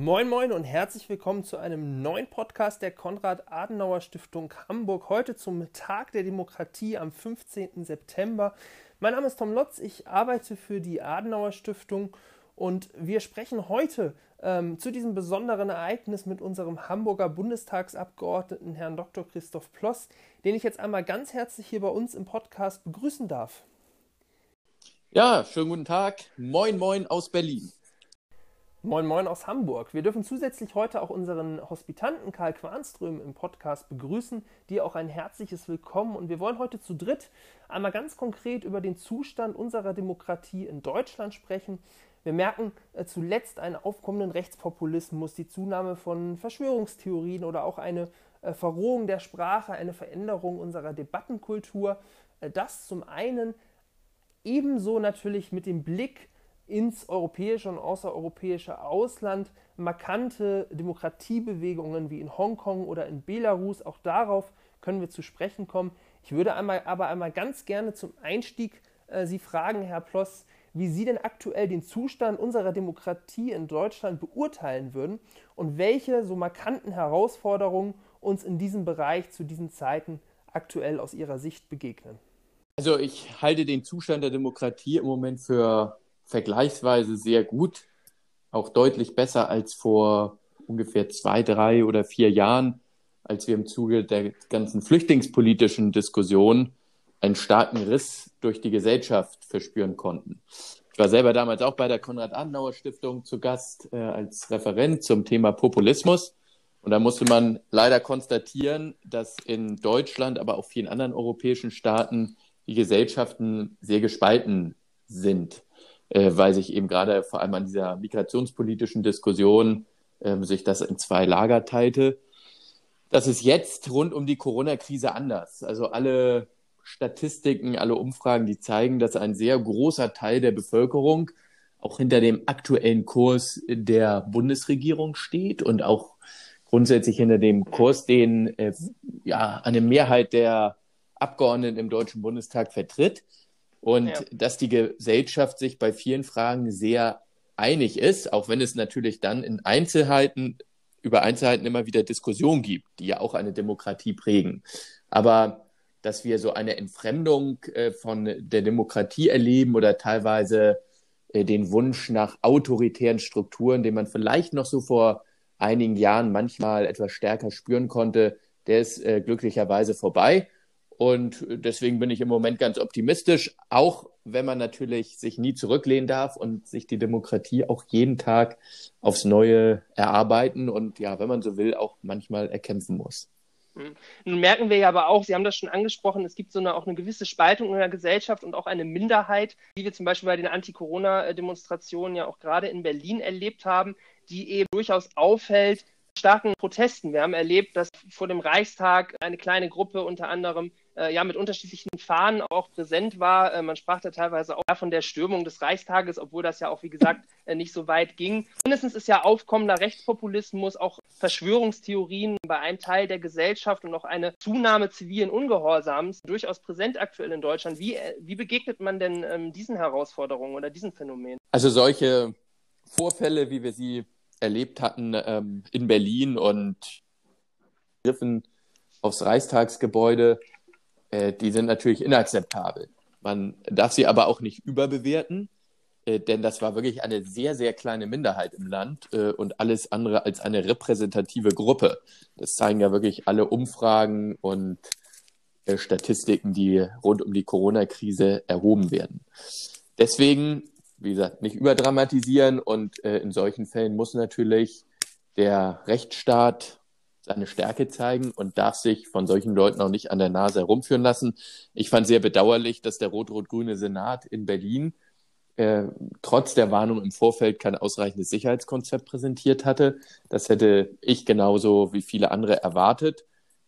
Moin Moin und herzlich willkommen zu einem neuen Podcast der Konrad-Adenauer-Stiftung Hamburg. Heute zum Tag der Demokratie am 15. September. Mein Name ist Tom Lotz, ich arbeite für die Adenauer-Stiftung und wir sprechen heute ähm, zu diesem besonderen Ereignis mit unserem Hamburger Bundestagsabgeordneten Herrn Dr. Christoph Ploss, den ich jetzt einmal ganz herzlich hier bei uns im Podcast begrüßen darf. Ja, schönen guten Tag. Moin Moin aus Berlin. Moin Moin aus Hamburg. Wir dürfen zusätzlich heute auch unseren Hospitanten Karl Quanström im Podcast begrüßen. Dir auch ein herzliches Willkommen. Und wir wollen heute zu dritt einmal ganz konkret über den Zustand unserer Demokratie in Deutschland sprechen. Wir merken äh, zuletzt einen aufkommenden Rechtspopulismus, die Zunahme von Verschwörungstheorien oder auch eine äh, Verrohung der Sprache, eine Veränderung unserer Debattenkultur. Äh, das zum einen ebenso natürlich mit dem Blick ins europäische und außereuropäische Ausland markante Demokratiebewegungen wie in Hongkong oder in Belarus. Auch darauf können wir zu sprechen kommen. Ich würde einmal, aber einmal ganz gerne zum Einstieg äh, Sie fragen, Herr Ploss, wie Sie denn aktuell den Zustand unserer Demokratie in Deutschland beurteilen würden und welche so markanten Herausforderungen uns in diesem Bereich zu diesen Zeiten aktuell aus Ihrer Sicht begegnen. Also ich halte den Zustand der Demokratie im Moment für vergleichsweise sehr gut, auch deutlich besser als vor ungefähr zwei, drei oder vier Jahren, als wir im Zuge der ganzen flüchtlingspolitischen Diskussion einen starken Riss durch die Gesellschaft verspüren konnten. Ich war selber damals auch bei der Konrad-Adenauer-Stiftung zu Gast äh, als Referent zum Thema Populismus. Und da musste man leider konstatieren, dass in Deutschland, aber auch vielen anderen europäischen Staaten die Gesellschaften sehr gespalten sind äh, weil sich eben gerade vor allem an dieser migrationspolitischen Diskussion äh, sich das in zwei Lager teilte. Das ist jetzt rund um die Corona-Krise anders. Also alle Statistiken, alle Umfragen, die zeigen, dass ein sehr großer Teil der Bevölkerung auch hinter dem aktuellen Kurs der Bundesregierung steht und auch grundsätzlich hinter dem Kurs, den äh, ja eine Mehrheit der Abgeordneten im Deutschen Bundestag vertritt. Und ja. dass die Gesellschaft sich bei vielen Fragen sehr einig ist, auch wenn es natürlich dann in Einzelheiten, über Einzelheiten immer wieder Diskussionen gibt, die ja auch eine Demokratie prägen. Aber dass wir so eine Entfremdung äh, von der Demokratie erleben oder teilweise äh, den Wunsch nach autoritären Strukturen, den man vielleicht noch so vor einigen Jahren manchmal etwas stärker spüren konnte, der ist äh, glücklicherweise vorbei. Und deswegen bin ich im Moment ganz optimistisch, auch wenn man natürlich sich nie zurücklehnen darf und sich die Demokratie auch jeden Tag aufs Neue erarbeiten und ja, wenn man so will, auch manchmal erkämpfen muss. Hm. Nun merken wir ja aber auch, Sie haben das schon angesprochen, es gibt so eine, auch eine gewisse Spaltung in der Gesellschaft und auch eine Minderheit, die wir zum Beispiel bei den Anti-Corona-Demonstrationen ja auch gerade in Berlin erlebt haben, die eben durchaus auffällt, starken Protesten. Wir haben erlebt, dass vor dem Reichstag eine kleine Gruppe unter anderem äh, ja mit unterschiedlichen Fahnen auch präsent war. Äh, man sprach da teilweise auch von der Stürmung des Reichstages, obwohl das ja auch, wie gesagt, äh, nicht so weit ging. Mindestens ist ja aufkommender Rechtspopulismus, auch Verschwörungstheorien bei einem Teil der Gesellschaft und auch eine Zunahme zivilen Ungehorsams durchaus präsent aktuell in Deutschland. Wie, äh, wie begegnet man denn ähm, diesen Herausforderungen oder diesen Phänomenen? Also solche Vorfälle, wie wir sie erlebt hatten ähm, in Berlin und Griffen aufs Reichstagsgebäude, äh, die sind natürlich inakzeptabel. Man darf sie aber auch nicht überbewerten, äh, denn das war wirklich eine sehr, sehr kleine Minderheit im Land äh, und alles andere als eine repräsentative Gruppe. Das zeigen ja wirklich alle Umfragen und äh, Statistiken, die rund um die Corona-Krise erhoben werden. Deswegen, wie gesagt, nicht überdramatisieren und äh, in solchen Fällen muss natürlich der Rechtsstaat seine Stärke zeigen und darf sich von solchen Leuten auch nicht an der Nase herumführen lassen. Ich fand sehr bedauerlich, dass der rot-rot-grüne Senat in Berlin äh, trotz der Warnung im Vorfeld kein ausreichendes Sicherheitskonzept präsentiert hatte. Das hätte ich genauso wie viele andere erwartet.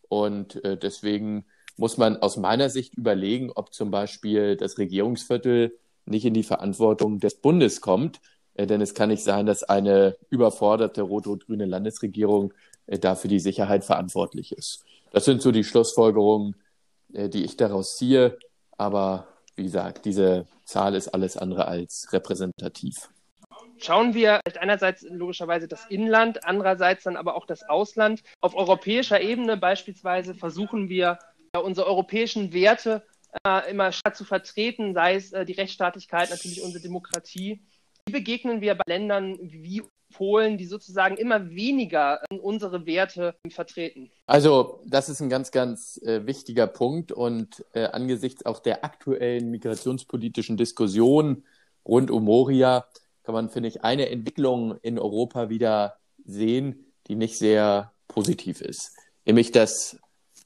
Und äh, deswegen muss man aus meiner Sicht überlegen, ob zum Beispiel das Regierungsviertel nicht in die Verantwortung des Bundes kommt. Äh, denn es kann nicht sein, dass eine überforderte rot-rot-grüne Landesregierung äh, dafür die Sicherheit verantwortlich ist. Das sind so die Schlussfolgerungen, äh, die ich daraus ziehe. Aber wie gesagt, diese Zahl ist alles andere als repräsentativ. schauen wir einerseits logischerweise das Inland, andererseits dann aber auch das Ausland. Auf europäischer Ebene beispielsweise versuchen wir, unsere europäischen Werte äh, immer stark zu vertreten, sei es äh, die Rechtsstaatlichkeit, natürlich unsere Demokratie. Wie begegnen wir bei Ländern wie Polen, die sozusagen immer weniger unsere Werte vertreten? Also, das ist ein ganz, ganz äh, wichtiger Punkt und äh, angesichts auch der aktuellen migrationspolitischen Diskussion rund um Moria kann man, finde ich, eine Entwicklung in Europa wieder sehen, die nicht sehr positiv ist. Nämlich, dass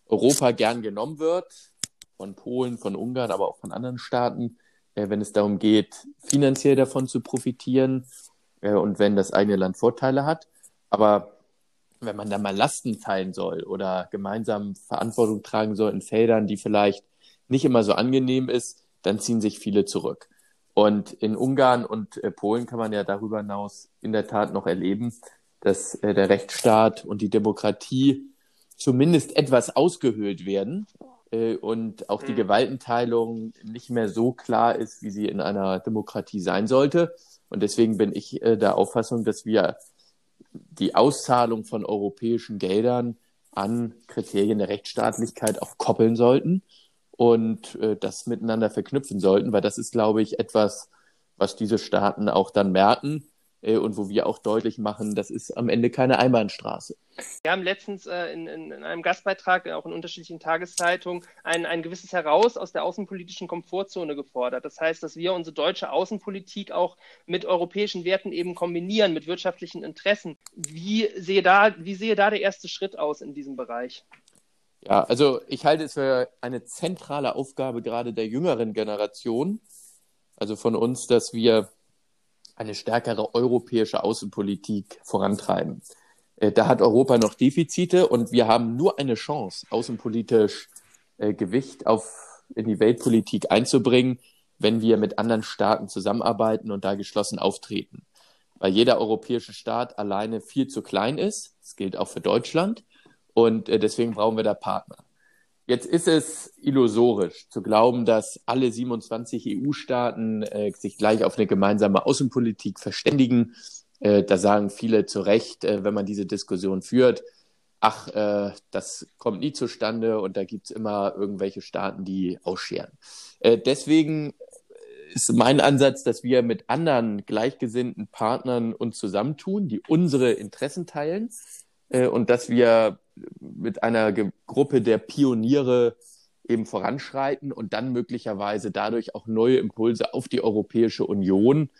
Europa gern genommen wird von Polen, von Ungarn, aber auch von anderen Staaten, äh, wenn es darum geht, finanziell davon zu profitieren äh, und wenn das eigene Land Vorteile hat. Aber wenn man da mal Lasten teilen soll oder gemeinsam Verantwortung tragen soll in Feldern, die vielleicht nicht immer so angenehm ist, dann ziehen sich viele zurück. Und in Ungarn und äh, Polen kann man ja darüber hinaus in der Tat noch erleben, dass äh, der Rechtsstaat und die Demokratie zumindest etwas ausgehöhlt werden äh, und auch die mhm. Gewaltenteilung nicht mehr so klar ist, wie sie in einer Demokratie sein sollte. Und deswegen bin ich äh, der Auffassung, dass wir die Auszahlung von europäischen Geldern an Kriterien der Rechtsstaatlichkeit auch koppeln sollten und äh, das miteinander verknüpfen sollten, weil das ist, glaube ich, etwas, was diese Staaten auch dann merken und wo wir auch deutlich machen, das ist am Ende keine Einbahnstraße. Wir haben letztens äh, in, in, in, einem Gastbeitrag, auch in unterschiedlichen Tageszeitungen, ein, ein gewisses Heraus aus der außenpolitischen Komfortzone gefordert. Das heißt, dass wir unsere deutsche Außenpolitik auch mit europäischen Werten eben kombinieren, mit wirtschaftlichen Interessen. Wie sehe da, wie sehe da der erste Schritt aus in diesem Bereich? Ja, also ich halte es für eine zentrale Aufgabe gerade der jüngeren Generation, also von uns, dass wir eine stärkere europäische Außenpolitik vorantreiben. Äh, da hat Europa noch Defizite und wir haben nur eine Chance, außenpolitisch äh, Gewicht auf, in die Weltpolitik einzubringen, wenn wir mit anderen Staaten zusammenarbeiten und da geschlossen auftreten. Weil jeder europäische Staat alleine viel zu klein ist. Das gilt auch für Deutschland. Und äh, deswegen brauchen wir da Partner. Jetzt ist es illusorisch zu glauben, dass alle 27 EU-Staaten äh, sich gleich auf eine gemeinsame Außenpolitik verständigen. Äh, da sagen viele zu Recht, äh, wenn man diese Diskussion führt, ach, äh, das kommt nie zustande und da gibt's immer irgendwelche Staaten, die ausscheren. Äh, deswegen ist mein Ansatz, dass wir mit anderen gleichgesinnten Partnern uns zusammentun, die unsere Interessen teilen äh, und dass wir mit einer Ge Gruppe der Pioniere eben voranschreiten und dann möglicherweise dadurch auch neue Impulse auf die Europäische Union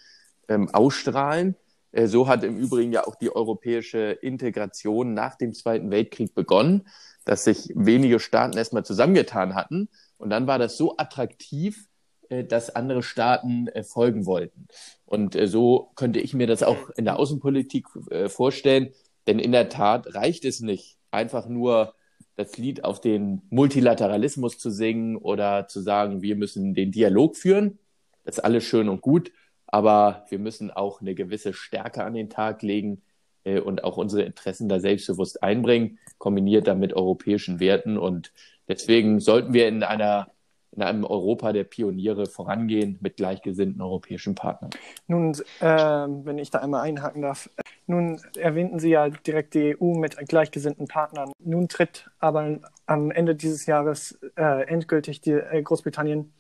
ähm, ausstrahlen. Äh, so hat im Übrigen ja auch die europäische Integration nach dem Zweiten Weltkrieg begonnen, dass sich wenige Staaten erstmal zusammengetan hatten. Und dann war das so attraktiv, äh, dass andere Staaten äh, folgen wollten. Und äh, so könnte ich mir das auch in der Außenpolitik äh, vorstellen. Denn in der Tat reicht es nicht, einfach nur das Lied auf den Multilateralismus zu singen oder zu sagen, wir müssen den Dialog führen. Das ist alles schön und gut, aber wir müssen auch eine gewisse Stärke an den Tag legen äh, und auch unsere Interessen da selbstbewusst einbringen, kombiniert dann mit europäischen Werten. Und deswegen sollten wir in einer in einem Europa der Pioniere vorangehen mit gleichgesinnten europäischen Partnern. Nun, äh, wenn ich da einmal einhaken darf, nun erwähnten Sie ja direkt die EU mit gleichgesinnten Partnern. Nun tritt aber am Ende dieses Jahres äh, endgültig die, äh, Großbritannien,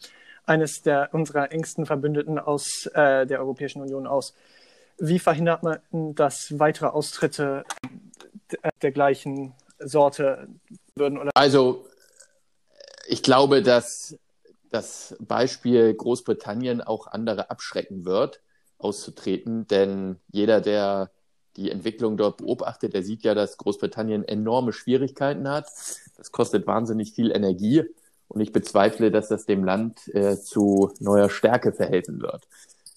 eines der unserer engsten Verbündeten aus äh, der Europäischen Union, aus. Wie verhindert man, dass weitere Austritte der gleichen Sorte würden? Oder? Also ich glaube, dass das Beispiel Großbritannien auch andere abschrecken wird, auszutreten. Denn jeder, der die Entwicklung dort beobachtet, der sieht ja, dass Großbritannien enorme Schwierigkeiten hat. Das kostet wahnsinnig viel Energie. Und ich bezweifle, dass das dem Land äh, zu neuer Stärke verhelfen wird.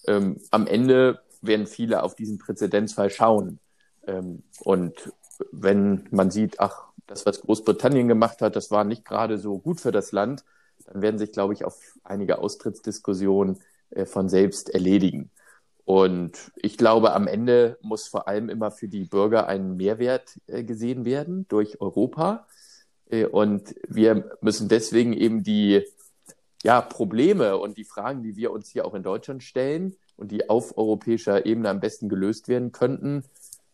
Ähm, am Ende werden viele auf diesen Präzedenzfall schauen. Ähm, und wenn man sieht, ach, das, was Großbritannien gemacht hat, das war nicht gerade so gut für das Land, dann werden sich, glaube ich, auf einige Austrittsdiskussionen äh, von selbst erledigen. Und ich glaube, am Ende muss vor allem immer für die Bürger ein Mehrwert äh, gesehen werden durch Europa. Äh, und wir müssen deswegen eben die ja, Probleme und die Fragen, die wir uns hier auch in Deutschland stellen und die auf europäischer Ebene am besten gelöst werden könnten,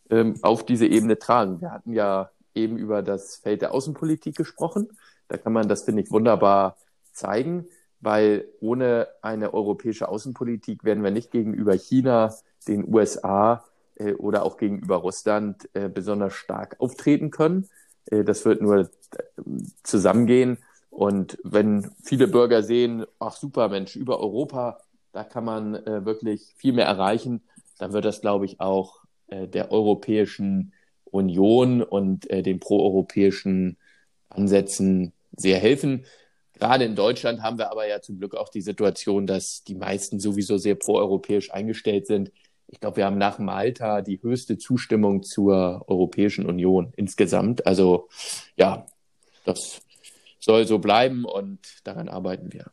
ähm, auf diese Ebene tragen. Wir hatten ja eben über das Feld der Außenpolitik gesprochen. Da kann man das, finde ich, wunderbar zeigen, weil ohne eine europäische Außenpolitik werden wir nicht gegenüber China, den USA äh, oder auch gegenüber Russland äh, besonders stark auftreten können. Äh, das wird nur äh, zusammengehen. Und wenn viele Bürger sehen, ach super Mensch, über Europa, da kann man äh, wirklich viel mehr erreichen, dann wird das, glaube ich, auch äh, der Europäischen Union und äh, den proeuropäischen Ansätzen sehr helfen. Gerade in Deutschland haben wir aber ja zum Glück auch die Situation, dass die meisten sowieso sehr proeuropäisch eingestellt sind. Ich glaube, wir haben nach Malta die höchste Zustimmung zur Europäischen Union insgesamt. Also ja, das soll so bleiben und daran arbeiten wir.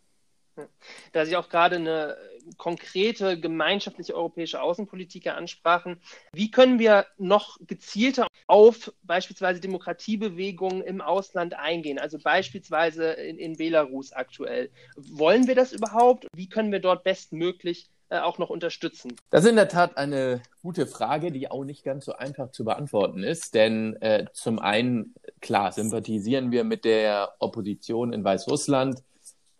Da Sie auch gerade eine konkrete gemeinschaftliche europäische Außenpolitik ansprachen, wie können wir noch gezielter auf beispielsweise Demokratiebewegungen im Ausland eingehen, also beispielsweise in, in Belarus aktuell? Wollen wir das überhaupt? Wie können wir dort bestmöglich äh, auch noch unterstützen? Das ist in der Tat eine gute Frage, die auch nicht ganz so einfach zu beantworten ist. Denn äh, zum einen, klar, sympathisieren wir mit der Opposition in Weißrussland.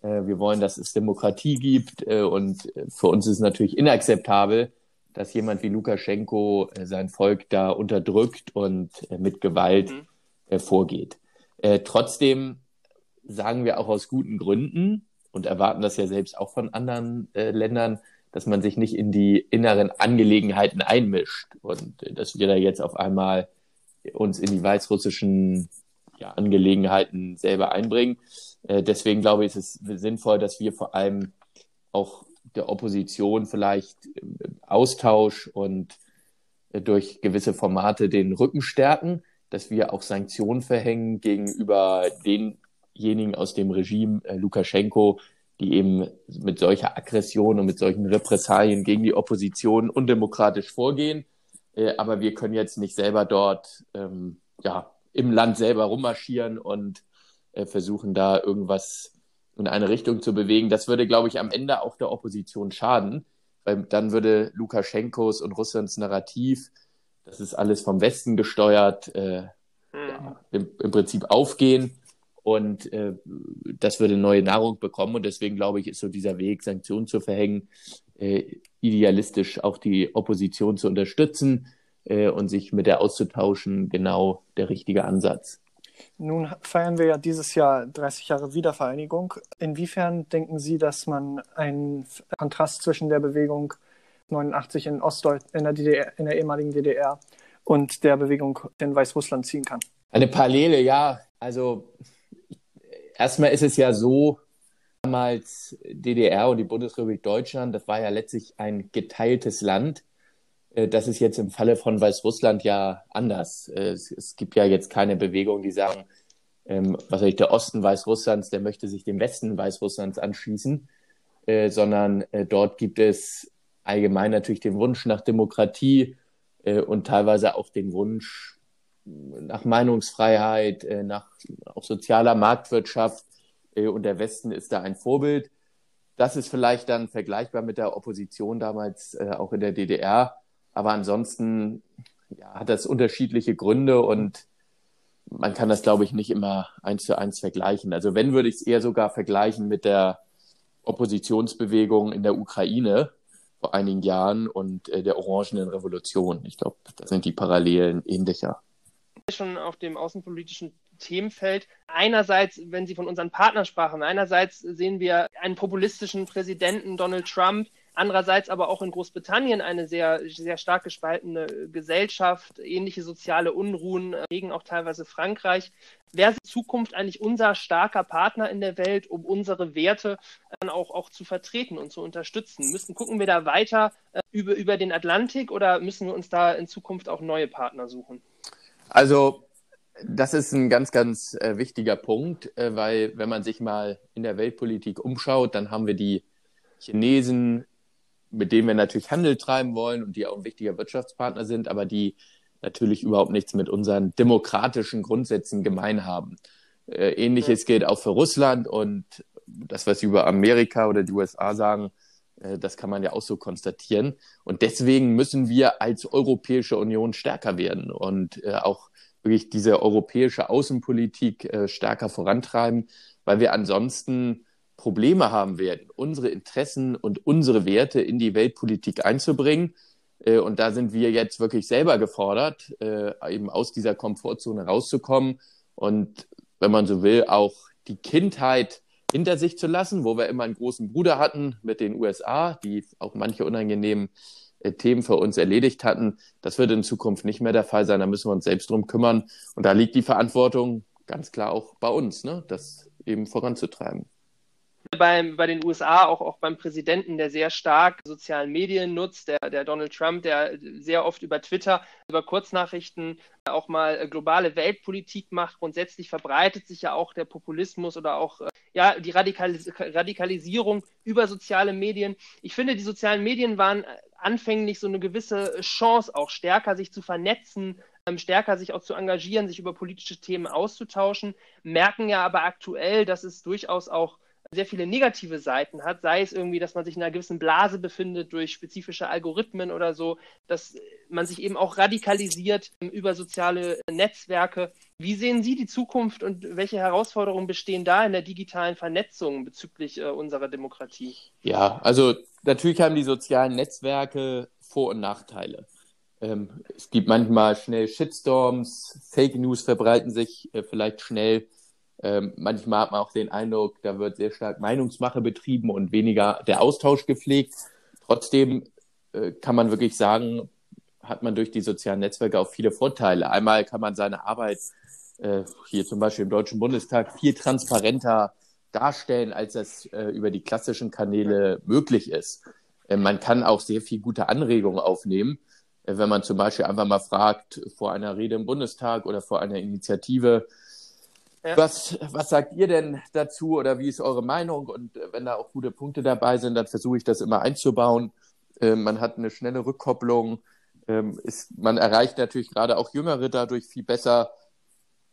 Äh, wir wollen, dass es Demokratie gibt. Äh, und äh, für uns ist es natürlich inakzeptabel, dass jemand wie Lukaschenko sein Volk da unterdrückt und mit Gewalt mhm. vorgeht. trotzdem sagen wir auch aus guten Gründen und erwarten das ja selbst auch von anderen Ländern, dass man sich nicht in die inneren Angelegenheiten einmischt und dass wir da jetzt auf einmal uns in die weißrussischen ja, Angelegenheiten selber einbringen. Äh, deswegen glaube ich, ist es sinnvoll, dass wir vor allem auch der Opposition vielleicht äh, Austausch und äh, durch gewisse Formate den Rücken stärken, dass wir auch Sanktionen verhängen gegenüber denjenigen aus dem Regime äh, Lukaschenko, die eben mit solcher Aggression und mit solchen Repressalien gegen die Opposition undemokratisch vorgehen. Äh, aber wir können jetzt nicht selber dort ähm, ja, im Land selber rummarschieren und äh, versuchen da irgendwas in eine Richtung zu bewegen. Das würde, glaube ich, am Ende auch der Opposition schaden, weil dann würde Lukaschenkos und Russlands Narrativ, das ist alles vom Westen gesteuert, äh, mhm. ja, im, im Prinzip aufgehen und äh, das würde neue Nahrung bekommen. Und deswegen glaube ich, ist so dieser Weg, Sanktionen zu verhängen, äh, idealistisch auch die Opposition zu unterstützen äh, und sich mit der auszutauschen, genau der richtige Ansatz. Nun feiern wir ja dieses Jahr 30 Jahre Wiedervereinigung. Inwiefern denken Sie, dass man einen Kontrast zwischen der Bewegung 89 in Ostdeutsch, in der, DDR, in der ehemaligen DDR und der Bewegung in Weißrussland ziehen kann? Eine Parallele, ja. Also Erstmal ist es ja so, damals DDR und die Bundesrepublik Deutschland, das war ja letztlich ein geteiltes Land. Äh, das ist jetzt im Falle von Weißrussland ja anders. Äh, es, gibt ja jetzt keine Bewegung, die sagen, ähm, was weiß ich, der Osten Weißrusslands, der möchte sich dem Westen Weißrusslands anschließen, äh, sondern dort gibt es allgemein natürlich den Wunsch nach Demokratie und teilweise auch den Wunsch nach Meinungsfreiheit, nach auch sozialer Marktwirtschaft und der Westen ist da ein Vorbild. Das ist vielleicht dann vergleichbar mit der Opposition damals auch in der DDR, aber ansonsten ja, hat das unterschiedliche Gründe und man kann das, glaube ich, nicht immer eins zu eins vergleichen. Also wenn, würde ich es eher sogar vergleichen mit der Oppositionsbewegung in der Ukraine vor einigen Jahren und äh, der Orangenen Revolution. Ich glaube, da sind die Parallelen ähnlicher schon auf dem außenpolitischen Themenfeld. Einerseits, wenn Sie von unseren Partnern sprachen, einerseits sehen wir einen populistischen Präsidenten Donald Trump, andererseits aber auch in Großbritannien eine sehr, sehr stark gespaltene Gesellschaft, ähnliche soziale Unruhen regen auch teilweise Frankreich. Wäre in Zukunft eigentlich unser starker Partner in der Welt, um unsere Werte dann auch, auch zu vertreten und zu unterstützen? Müssen, gucken wir da weiter äh, über, über den Atlantik oder müssen wir uns da in Zukunft auch neue Partner suchen? Also, das ist ein ganz, ganz äh, wichtiger Punkt, äh, weil wenn man sich mal in der Weltpolitik umschaut, dann haben wir die Chinesen, mit denen wir natürlich Handel treiben wollen und die auch ein wichtiger Wirtschaftspartner sind, aber die natürlich überhaupt nichts mit unseren demokratischen Grundsätzen gemein haben. Äh, Ähnliches gilt auch für Russland und das, was Sie über Amerika oder die USA sagen, äh, das kann man ja auch so konstatieren. Und deswegen müssen wir als Europäische Union stärker werden und äh, auch wirklich diese europäische Außenpolitik stärker vorantreiben, weil wir ansonsten Probleme haben werden, unsere Interessen und unsere Werte in die Weltpolitik einzubringen. Und da sind wir jetzt wirklich selber gefordert, eben aus dieser Komfortzone rauszukommen und, wenn man so will, auch die Kindheit hinter sich zu lassen, wo wir immer einen großen Bruder hatten mit den USA, die auch manche unangenehmen äh, Themen für uns erledigt hatten. Das wird in Zukunft nicht mehr der Fall sein. Da müssen wir uns selbst drum kümmern. Und da liegt die Verantwortung ganz klar auch bei uns, ne? das eben voranzutreiben beim, bei den USA, auch, auch beim Präsidenten, der sehr stark sozialen Medien nutzt, der, der Donald Trump, der sehr oft über Twitter, über Kurznachrichten auch mal globale Weltpolitik macht. Grundsätzlich verbreitet sich ja auch der Populismus oder auch ja, die Radikalis Radikalisierung über soziale Medien. Ich finde, die sozialen Medien waren anfänglich so eine gewisse Chance, auch stärker sich zu vernetzen, ähm, stärker sich auch zu engagieren, sich über politische Themen auszutauschen, merken ja aber aktuell, dass es durchaus auch sehr viele negative Seiten hat, sei es irgendwie, dass man sich in einer gewissen Blase befindet durch spezifische Algorithmen oder so, dass man sich eben auch radikalisiert über soziale Netzwerke. Wie sehen Sie die Zukunft und welche Herausforderungen bestehen da in der digitalen Vernetzung bezüglich äh, unserer Demokratie? Ja, also natürlich haben die sozialen Netzwerke Vor- und Nachteile. Ähm, es gibt manchmal schnell Shitstorms, Fake News verbreiten sich äh, vielleicht schnell ähm, manchmal hat man auch den Eindruck, da wird sehr stark Meinungsmache betrieben und weniger der Austausch gepflegt. Trotzdem äh, kann man wirklich sagen, hat man durch die sozialen Netzwerke auch viele Vorteile. Einmal kann man seine Arbeit äh, hier zum Beispiel im Deutschen Bundestag viel transparenter darstellen, als das äh, über die klassischen Kanäle möglich ist. Äh, man kann auch sehr viel gute Anregungen aufnehmen, äh, wenn man zum Beispiel einfach mal fragt vor einer Rede im Bundestag oder vor einer Initiative, ja. Was, was sagt ihr denn dazu oder wie ist eure Meinung? Und äh, wenn da auch gute Punkte dabei sind, dann versuche ich das immer einzubauen. Ähm, man hat eine schnelle Rückkopplung. Ähm, ist, man erreicht natürlich gerade auch Jüngere dadurch viel besser,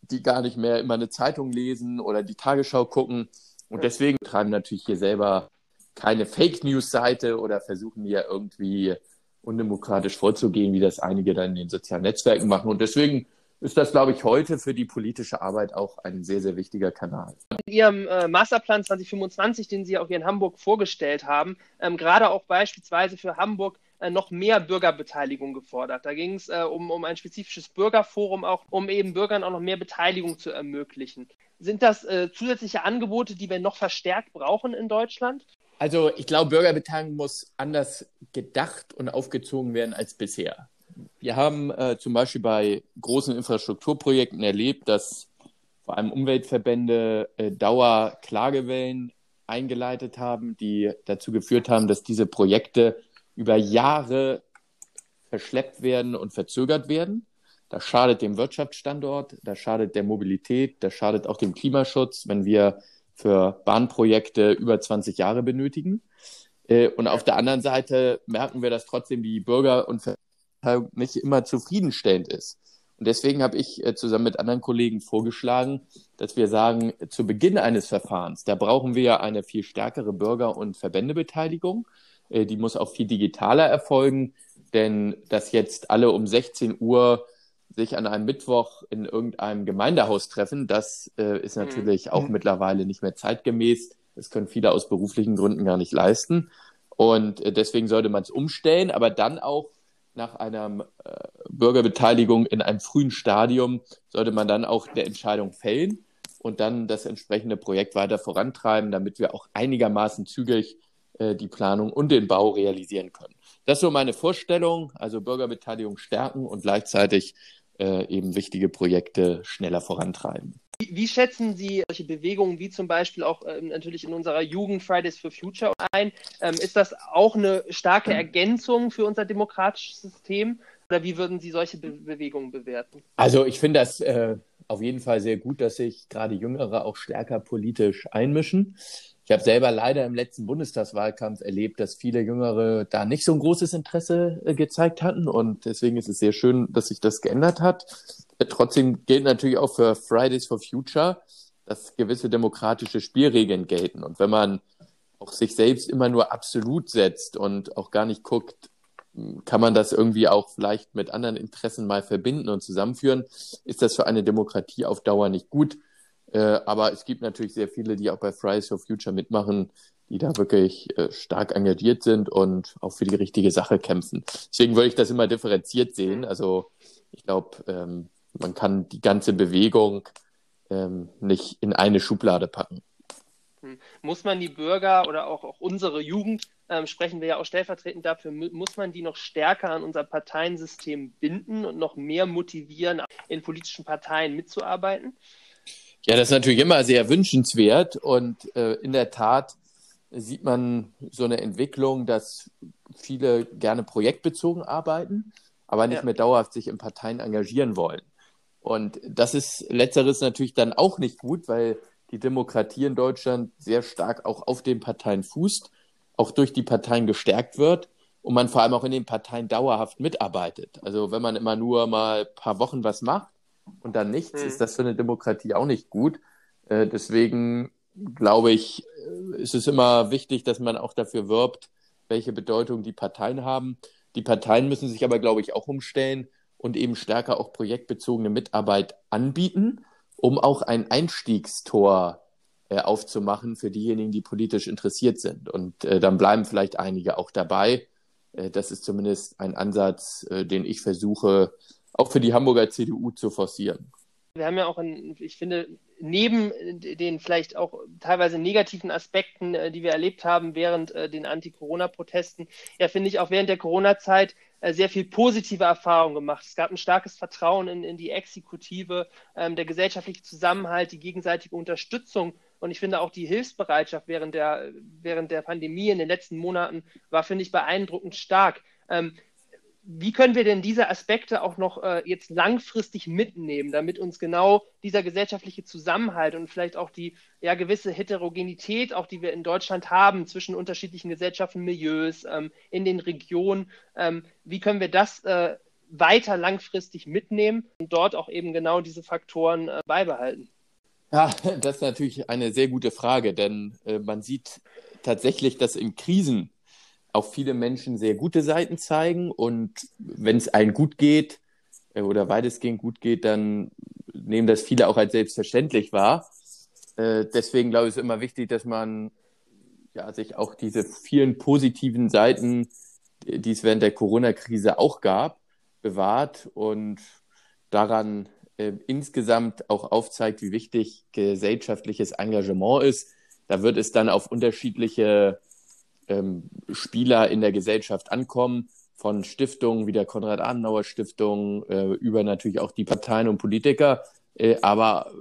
die gar nicht mehr immer eine Zeitung lesen oder die Tagesschau gucken. Und deswegen treiben natürlich hier selber keine Fake News-Seite oder versuchen hier irgendwie undemokratisch vorzugehen, wie das einige dann in den sozialen Netzwerken machen. Und deswegen ist das, glaube ich, heute für die politische Arbeit auch ein sehr, sehr wichtiger Kanal. In Ihrem äh, Masterplan 2025, den Sie auch hier in Hamburg vorgestellt haben, ähm, gerade auch beispielsweise für Hamburg äh, noch mehr Bürgerbeteiligung gefordert. Da ging es äh, um, um ein spezifisches Bürgerforum, auch um eben Bürgern auch noch mehr Beteiligung zu ermöglichen. Sind das äh, zusätzliche Angebote, die wir noch verstärkt brauchen in Deutschland? Also ich glaube, Bürgerbeteiligung muss anders gedacht und aufgezogen werden als bisher. Wir haben äh, zum Beispiel bei großen Infrastrukturprojekten erlebt, dass vor allem Umweltverbände äh, Dauerklagewellen eingeleitet haben, die dazu geführt haben, dass diese Projekte über Jahre verschleppt werden und verzögert werden. Das schadet dem Wirtschaftsstandort, das schadet der Mobilität, das schadet auch dem Klimaschutz, wenn wir für Bahnprojekte über 20 Jahre benötigen. Äh, und auf der anderen Seite merken wir, dass trotzdem die Bürger und nicht immer zufriedenstellend ist. Und deswegen habe ich äh, zusammen mit anderen Kollegen vorgeschlagen, dass wir sagen, zu Beginn eines Verfahrens, da brauchen wir ja eine viel stärkere Bürger- und Verbändebeteiligung. Äh, die muss auch viel digitaler erfolgen, denn dass jetzt alle um 16 Uhr sich an einem Mittwoch in irgendeinem Gemeindehaus treffen, das äh, ist mhm. natürlich mhm. auch mittlerweile nicht mehr zeitgemäß. Das können viele aus beruflichen Gründen gar nicht leisten. Und deswegen sollte man es umstellen, aber dann auch nach einer äh, Bürgerbeteiligung in einem frühen Stadium sollte man dann auch eine Entscheidung fällen und dann das entsprechende Projekt weiter vorantreiben, damit wir auch einigermaßen zügig äh, die Planung und den Bau realisieren können. Das ist so meine Vorstellung, also Bürgerbeteiligung stärken und gleichzeitig äh, eben wichtige Projekte schneller vorantreiben. Wie, wie, schätzen Sie solche Bewegungen wie zum Beispiel auch ähm, natürlich in unserer Jugend Fridays for Future ein? Ähm, ist das auch eine starke Ergänzung für unser demokratisches System? Oder wie würden Sie solche Be Bewegungen bewerten? Also ich finde das äh, auf jeden Fall sehr gut, dass sich gerade Jüngere auch stärker politisch einmischen. Ich habe selber leider im letzten Bundestagswahlkampf erlebt, dass viele Jüngere da nicht so ein großes Interesse äh, gezeigt hatten. Und deswegen ist es sehr schön, dass sich das geändert hat. Trotzdem gilt natürlich auch für Fridays for Future, dass gewisse demokratische Spielregeln gelten. Und wenn man auch sich selbst immer nur absolut setzt und auch gar nicht guckt, kann man das irgendwie auch vielleicht mit anderen Interessen mal verbinden und zusammenführen, ist das für eine Demokratie auf Dauer nicht gut. Äh, aber es gibt natürlich sehr viele, die auch bei Fridays for Future mitmachen, die da wirklich äh, stark engagiert sind und auch für die richtige Sache kämpfen. Deswegen würde ich das immer differenziert sehen. Also ich glaube, ähm, man kann die ganze Bewegung ähm, nicht in eine Schublade packen. Hm. Muss man die Bürger oder auch, auch unsere Jugend, ähm, sprechen wir ja auch stellvertretend dafür, muss man die noch stärker an unser Parteiensystem binden und noch mehr motivieren, in politischen Parteien mitzuarbeiten? Ja, das ist natürlich immer sehr wünschenswert und äh, in der Tat sieht man so eine Entwicklung, dass viele gerne projektbezogen arbeiten, aber nicht ja. mehr dauerhaft sich in Parteien engagieren wollen. Und das ist letzteres natürlich dann auch nicht gut, weil die Demokratie in Deutschland sehr stark auch auf den Parteien fußt, auch durch die Parteien gestärkt wird und man vor allem auch in den Parteien dauerhaft mitarbeitet. Also wenn man immer nur mal ein paar Wochen was macht und dann nichts, hm. ist das für eine Demokratie auch nicht gut. Äh, deswegen glaube ich, äh, ist es immer wichtig, dass man auch dafür wirbt, welche Bedeutung die Parteien haben. Die Parteien müssen sich aber, glaube ich, auch umstellen und eben stärker auch projektbezogene Mitarbeit anbieten um auch ein Einstiegstor äh, aufzumachen für diejenigen, die politisch interessiert sind. Und äh, dann bleiben vielleicht einige auch dabei. Äh, das ist zumindest ein Ansatz, äh, den ich versuche, auch für die Hamburger CDU zu forcieren. Wir haben ja auch, ein, ich finde, neben den vielleicht auch teilweise negativen Aspekten, äh, die wir erlebt haben während äh, den Anti-Corona-Protesten, ja, finde ich auch während der Corona-Zeit äh, sehr viel positive Erfahrungen gemacht. Es gab ein starkes Vertrauen in, in die Exekutive, ähm, der gesellschaftliche Zusammenhalt, die gegenseitige Unterstützung und ich finde auch die Hilfsbereitschaft während der, während der Pandemie in den letzten Monaten war, finde ich, beeindruckend stark. Ähm, wie können wir denn diese Aspekte auch noch äh, jetzt langfristig mitnehmen, damit uns genau dieser gesellschaftliche Zusammenhalt und vielleicht auch die ja gewisse Heterogenität, auch die wir in Deutschland haben zwischen unterschiedlichen Gesellschaften, Milieus, ähm, in den Regionen, ähm, wie können wir das äh, weiter langfristig mitnehmen und dort auch eben genau diese Faktoren äh, beibehalten? Ja, das ist natürlich eine sehr gute Frage, denn äh, man sieht tatsächlich, dass in Krisen auch viele Menschen sehr gute Seiten zeigen und wenn es allen gut geht äh, oder weitestgehend gut geht, dann nehmen das viele auch als selbstverständlich wahr. Äh, deswegen glaube ich, ist immer wichtig, dass man ja, sich auch diese vielen positiven Seiten, die es während der Corona-Krise auch gab, bewahrt und daran äh, insgesamt auch aufzeigt, wie wichtig gesellschaftliches Engagement ist. Da wird es dann auf unterschiedliche ähm, Spieler in der Gesellschaft ankommen, von Stiftungen wie der Konrad-Adenauer-Stiftung äh, über natürlich auch die Parteien und Politiker, äh, aber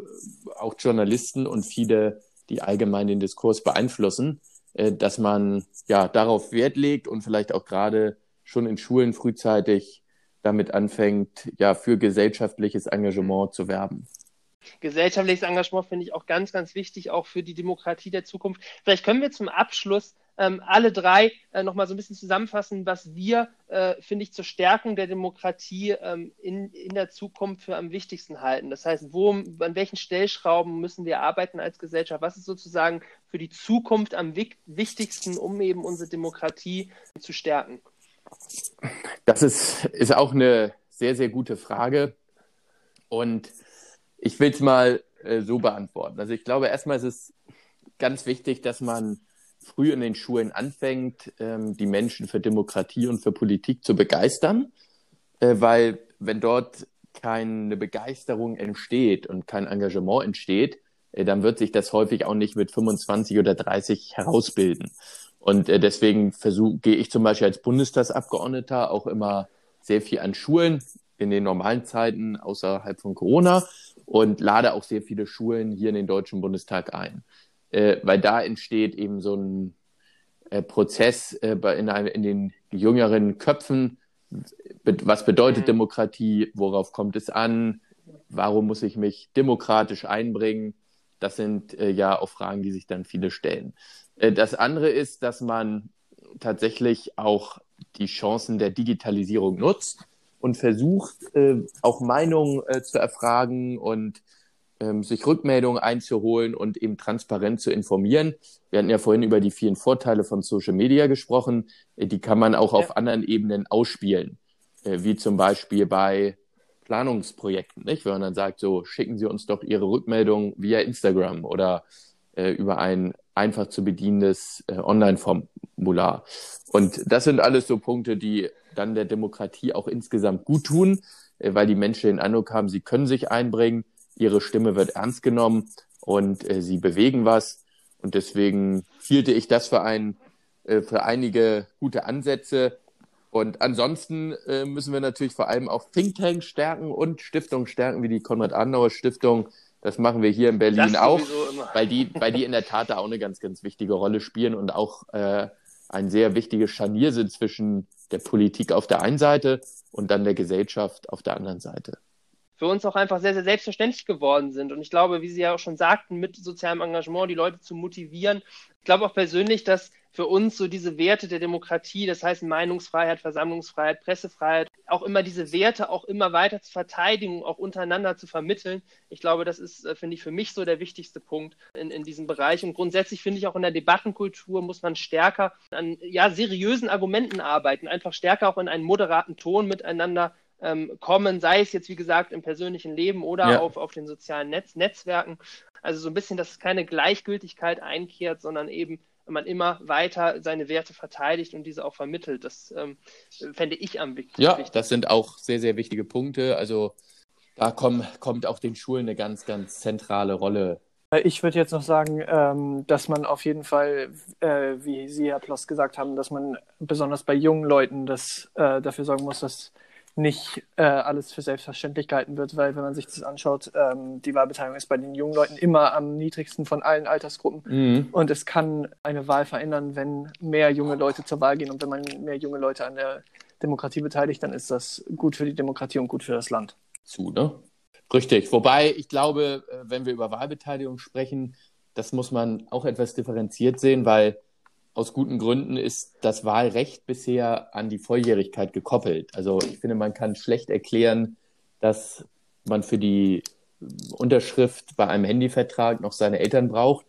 auch Journalisten und viele, die allgemein den Diskurs beeinflussen, äh, dass man ja darauf Wert legt und vielleicht auch gerade schon in Schulen frühzeitig damit anfängt, ja für gesellschaftliches Engagement zu werben gesellschaftliches Engagement finde ich auch ganz, ganz wichtig, auch für die Demokratie der Zukunft. Vielleicht können wir zum Abschluss ähm, alle drei äh, nochmal so ein bisschen zusammenfassen, was wir, äh, finde ich, zur Stärkung der Demokratie ähm, in, in der Zukunft für am wichtigsten halten. Das heißt, wo, an welchen Stellschrauben müssen wir arbeiten als Gesellschaft? Was ist sozusagen für die Zukunft am wichtigsten, um eben unsere Demokratie zu stärken? Das ist, ist auch eine sehr, sehr gute Frage. Und ich will es mal äh, so beantworten. Also ich glaube, erstmal ist es ganz wichtig, dass man früh in den Schulen anfängt, ähm, die Menschen für Demokratie und für Politik zu begeistern, äh, weil wenn dort keine Begeisterung entsteht und kein Engagement entsteht, äh, dann wird sich das häufig auch nicht mit 25 oder 30 herausbilden. Und äh, deswegen gehe ich zum Beispiel als Bundestagsabgeordneter auch immer sehr viel an Schulen in den normalen Zeiten außerhalb von Corona und lade auch sehr viele Schulen hier in den Deutschen Bundestag ein äh, weil da entsteht eben so ein äh, Prozess äh, in, einem, in den jüngeren Köpfen. Was bedeutet mhm. Demokratie? Worauf kommt es an? Warum muss ich mich demokratisch einbringen? Das sind äh, ja auch Fragen, die sich dann viele stellen. Äh, das andere ist, dass man tatsächlich auch die Chancen der Digitalisierung nutzt und versucht, äh, auch Meinungen zu erfragen und ähm, sich Rückmeldungen einzuholen und eben transparent zu informieren. Wir hatten ja vorhin über die vielen Vorteile von Social Media gesprochen. Äh, die kann man auch ja. auf anderen Ebenen ausspielen, äh, wie zum Beispiel bei Planungsprojekten, nicht? Wenn man dann sagt, so schicken Sie uns doch Ihre Rückmeldung via Instagram oder äh, über ein einfach zu bedienendes äh, Online-Formular. Und das sind alles so Punkte, die dann der Demokratie auch insgesamt gut tun, äh, weil die Menschen den Eindruck haben, sie können sich einbringen, ihre Stimme wird ernst genommen und äh, sie bewegen was. Und deswegen hielte ich das für, ein, äh, für einige gute Ansätze. Und ansonsten äh, müssen wir natürlich vor allem auch Thinktanks stärken und Stiftungen stärken, wie die Konrad-Adenauer-Stiftung. Das machen wir hier in Berlin auch, weil die, weil die in der Tat da auch eine ganz, ganz wichtige Rolle spielen und auch äh, ein sehr wichtiges Scharnier sind zwischen der Politik auf der einen Seite und dann der Gesellschaft auf der anderen Seite für uns auch einfach sehr, sehr selbstverständlich geworden sind. Und ich glaube, wie Sie ja auch schon sagten, mit sozialem Engagement die Leute zu motivieren. Ich glaube auch persönlich, dass für uns so diese Werte der Demokratie, das heißt Meinungsfreiheit, Versammlungsfreiheit, Pressefreiheit, auch immer diese Werte auch immer weiter zu verteidigen, auch untereinander zu vermitteln. Ich glaube, das ist, äh, finde ich, für mich so der wichtigste Punkt in, in diesem Bereich. Und grundsätzlich finde ich auch in der Debattenkultur muss man stärker an ja, seriösen Argumenten arbeiten, einfach stärker auch in einen moderaten Ton miteinander ähm, kommen, sei es jetzt wie gesagt im persönlichen Leben oder ja. auf, auf den sozialen Netz, Netzwerken. Also so ein bisschen, dass keine Gleichgültigkeit einkehrt, sondern eben man immer weiter seine Werte verteidigt und diese auch vermittelt. Das ähm, fände ich am wichtigsten. Ja, das sind auch sehr, sehr wichtige Punkte. Also da komm, kommt auch den Schulen eine ganz, ganz zentrale Rolle. Ich würde jetzt noch sagen, ähm, dass man auf jeden Fall, äh, wie Sie, Herr Ploss, gesagt haben, dass man besonders bei jungen Leuten das, äh, dafür sorgen muss, dass nicht äh, alles für selbstverständlich gehalten wird, weil wenn man sich das anschaut, ähm, die Wahlbeteiligung ist bei den jungen Leuten immer am niedrigsten von allen Altersgruppen. Mhm. Und es kann eine Wahl verändern, wenn mehr junge Leute zur Wahl gehen. Und wenn man mehr junge Leute an der Demokratie beteiligt, dann ist das gut für die Demokratie und gut für das Land. Zu, ne? Richtig. Wobei ich glaube, äh, wenn wir über Wahlbeteiligung sprechen, das muss man auch etwas differenziert sehen, weil aus guten Gründen ist das Wahlrecht bisher an die Volljährigkeit gekoppelt. Also ich finde, man kann schlecht erklären, dass man für die Unterschrift bei einem Handyvertrag noch seine Eltern braucht,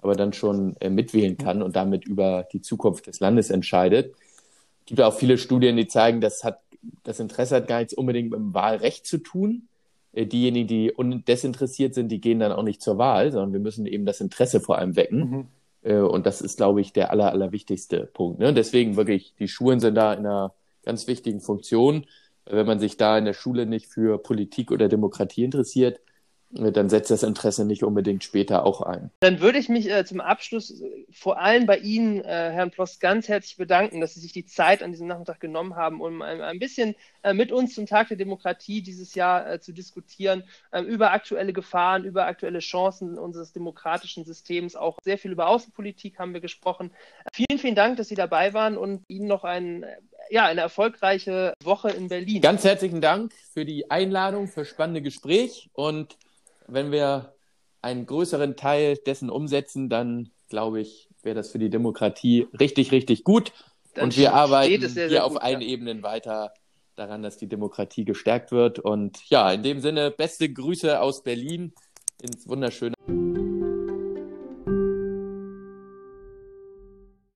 aber dann schon äh, mitwählen kann und damit über die Zukunft des Landes entscheidet. Es gibt auch viele Studien, die zeigen, das hat das Interesse hat gar nichts unbedingt mit dem Wahlrecht zu tun. Äh, diejenigen, die desinteressiert sind, die gehen dann auch nicht zur Wahl, sondern wir müssen eben das Interesse vor allem wecken. Mhm. Äh, und das ist, glaube ich, der aller, aller wichtigste Punkt. Ne? Deswegen wirklich, die Schulen sind da in einer ganz wichtigen Funktion. Wenn man sich da in der Schule nicht für Politik oder Demokratie interessiert, dann setzt das Interesse nicht unbedingt später auch ein. Dann würde ich mich äh, zum Abschluss äh, vor allem bei Ihnen, äh, Herrn Ploss, ganz herzlich bedanken, dass Sie sich die Zeit an diesem Nachmittag genommen haben, um ein, ein bisschen äh, mit uns zum Tag der Demokratie dieses Jahr äh, zu diskutieren, ähm, über aktuelle Gefahren, über aktuelle Chancen unseres demokratischen Systems. Auch sehr viel über Außenpolitik haben wir gesprochen. Vielen, vielen Dank, dass Sie dabei waren und Ihnen noch ein ja, eine erfolgreiche Woche in Berlin. Ganz herzlichen Dank für die Einladung, für spannende Gespräch und wenn wir einen größeren Teil dessen umsetzen, dann glaube ich, wäre das für die Demokratie richtig, richtig gut. Dann und wir arbeiten sehr, hier auf allen. Ebenen weiter daran, dass die Demokratie gestärkt wird. Und ja, in dem Sinne, beste Grüße aus Berlin ins wunderschöne.